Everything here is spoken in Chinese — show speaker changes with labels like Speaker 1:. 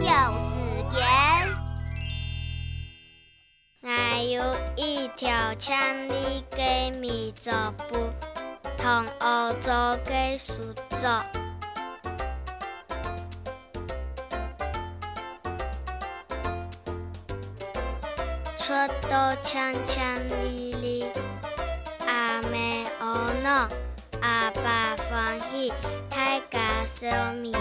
Speaker 1: 有时间，还有一条千里给米走步，同我做个数作。出到千千里里，阿妹阿娜，阿爸欢喜，大家笑咪。